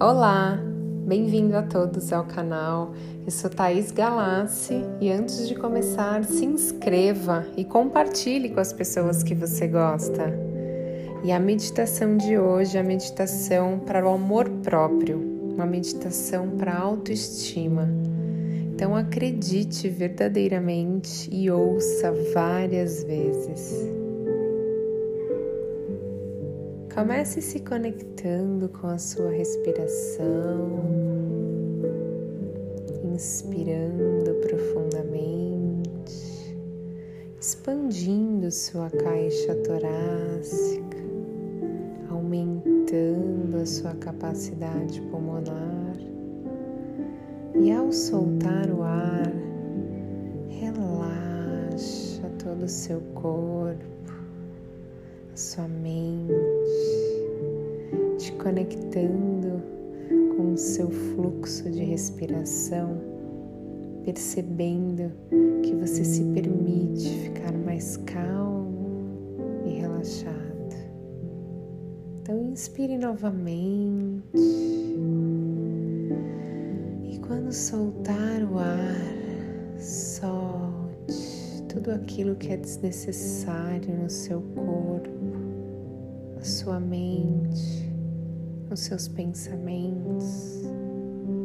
Olá, bem-vindo a todos ao canal. Eu sou Thaís Galassi e antes de começar, se inscreva e compartilhe com as pessoas que você gosta. E a meditação de hoje é a meditação para o amor próprio, uma meditação para a autoestima. Então acredite verdadeiramente e ouça várias vezes. Comece se conectando com a sua respiração, inspirando profundamente, expandindo sua caixa torácica, aumentando a sua capacidade pulmonar. E ao soltar o ar, relaxa todo o seu corpo a sua mente, te conectando com o seu fluxo de respiração, percebendo que você se permite ficar mais calmo e relaxado. Então, inspire novamente. E quando soltar o ar, solte tudo aquilo que é desnecessário no seu corpo na sua mente, nos seus pensamentos,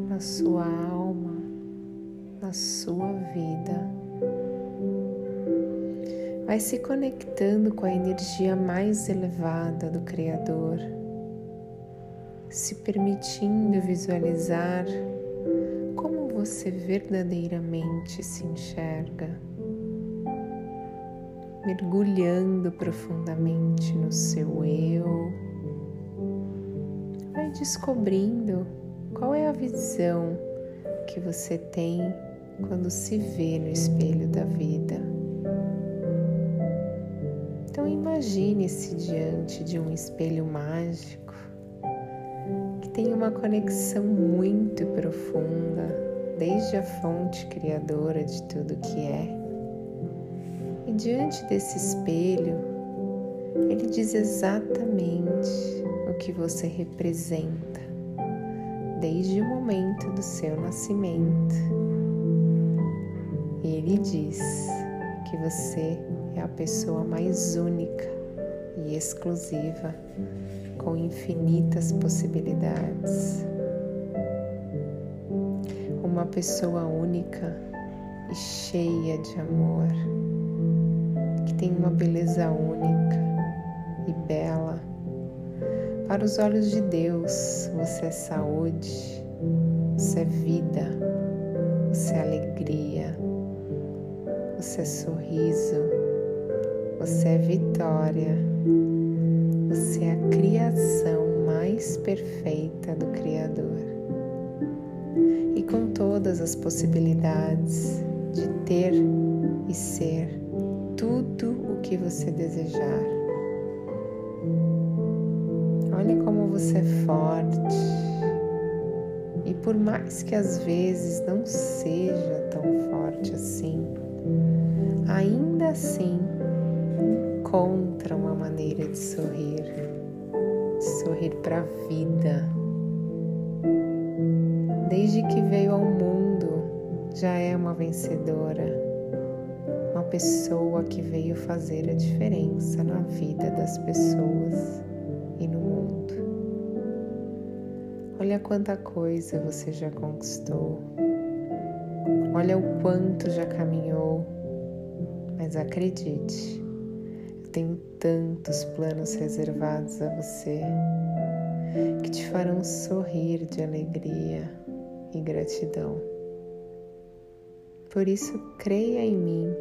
na sua alma, na sua vida. Vai se conectando com a energia mais elevada do Criador, se permitindo visualizar como você verdadeiramente se enxerga mergulhando profundamente no seu eu, vai descobrindo qual é a visão que você tem quando se vê no espelho da vida. Então imagine-se diante de um espelho mágico que tem uma conexão muito profunda desde a fonte criadora de tudo que é e diante desse espelho, ele diz exatamente o que você representa desde o momento do seu nascimento. Ele diz que você é a pessoa mais única e exclusiva, com infinitas possibilidades. Uma pessoa única e cheia de amor tem uma beleza única e bela. Para os olhos de Deus, você é saúde, você é vida, você é alegria, você é sorriso, você é vitória, você é a criação mais perfeita do Criador. E com todas as possibilidades de ter e ser tudo o que você desejar. Olhe como você é forte. E por mais que às vezes não seja tão forte assim, ainda assim encontra uma maneira de sorrir, de sorrir para a vida. Desde que veio ao mundo, já é uma vencedora pessoa que veio fazer a diferença na vida das pessoas Olha quanta coisa você já conquistou. Olha o quanto já caminhou. Mas acredite, eu tenho tantos planos reservados a você que te farão sorrir de alegria e gratidão. Por isso, creia em mim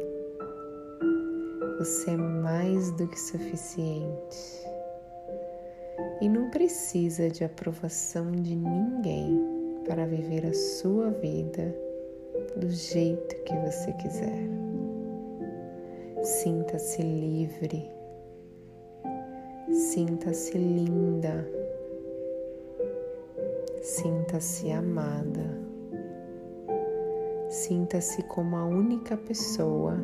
você é mais do que suficiente e não precisa de aprovação de ninguém para viver a sua vida do jeito que você quiser. Sinta-se livre, sinta-se linda, sinta-se amada, sinta-se como a única pessoa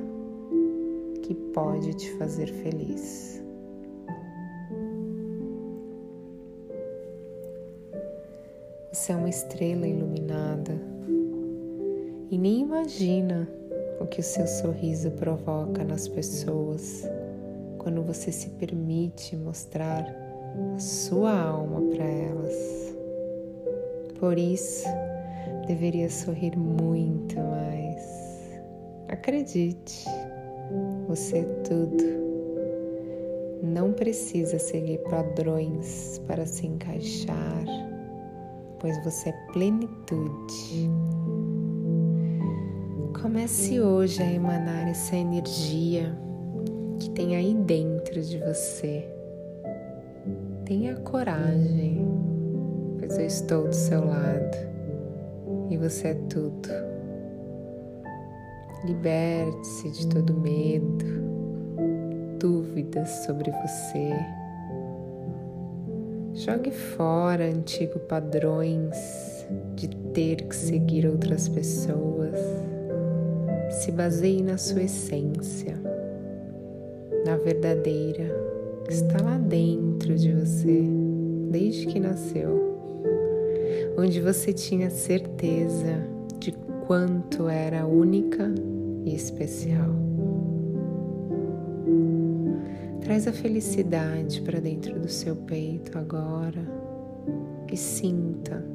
que pode te fazer feliz. Você é uma estrela iluminada e nem imagina o que o seu sorriso provoca nas pessoas quando você se permite mostrar a sua alma para elas. Por isso, deveria sorrir muito mais. Acredite, você é tudo. Não precisa seguir padrões para se encaixar, pois você é plenitude. Comece hoje a emanar essa energia que tem aí dentro de você. Tenha coragem, pois eu estou do seu lado e você é tudo. Liberte-se de todo medo, dúvidas sobre você. Jogue fora antigos padrões de ter que seguir outras pessoas. Se baseie na sua essência, na verdadeira que está lá dentro de você desde que nasceu, onde você tinha certeza de quanto era única e especial. Traz a felicidade para dentro do seu peito agora e sinta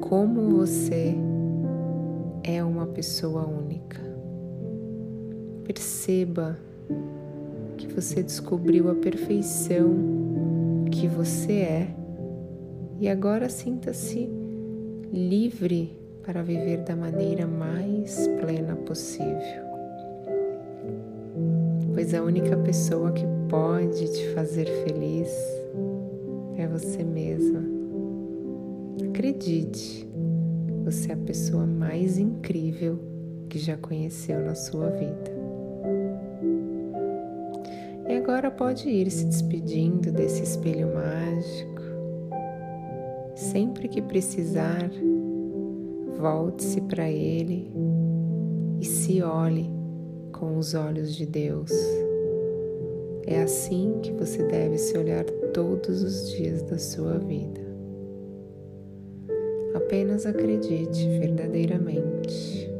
como você é uma pessoa única. Perceba que você descobriu a perfeição que você é e agora sinta-se livre para viver da maneira mais plena possível. Pois a única pessoa que pode te fazer feliz é você mesma. Acredite, você é a pessoa mais incrível que já conheceu na sua vida. E agora pode ir se despedindo desse espelho mágico. Sempre que precisar, volte-se para ele e se olhe com os olhos de Deus. É assim que você deve se olhar todos os dias da sua vida. Apenas acredite verdadeiramente.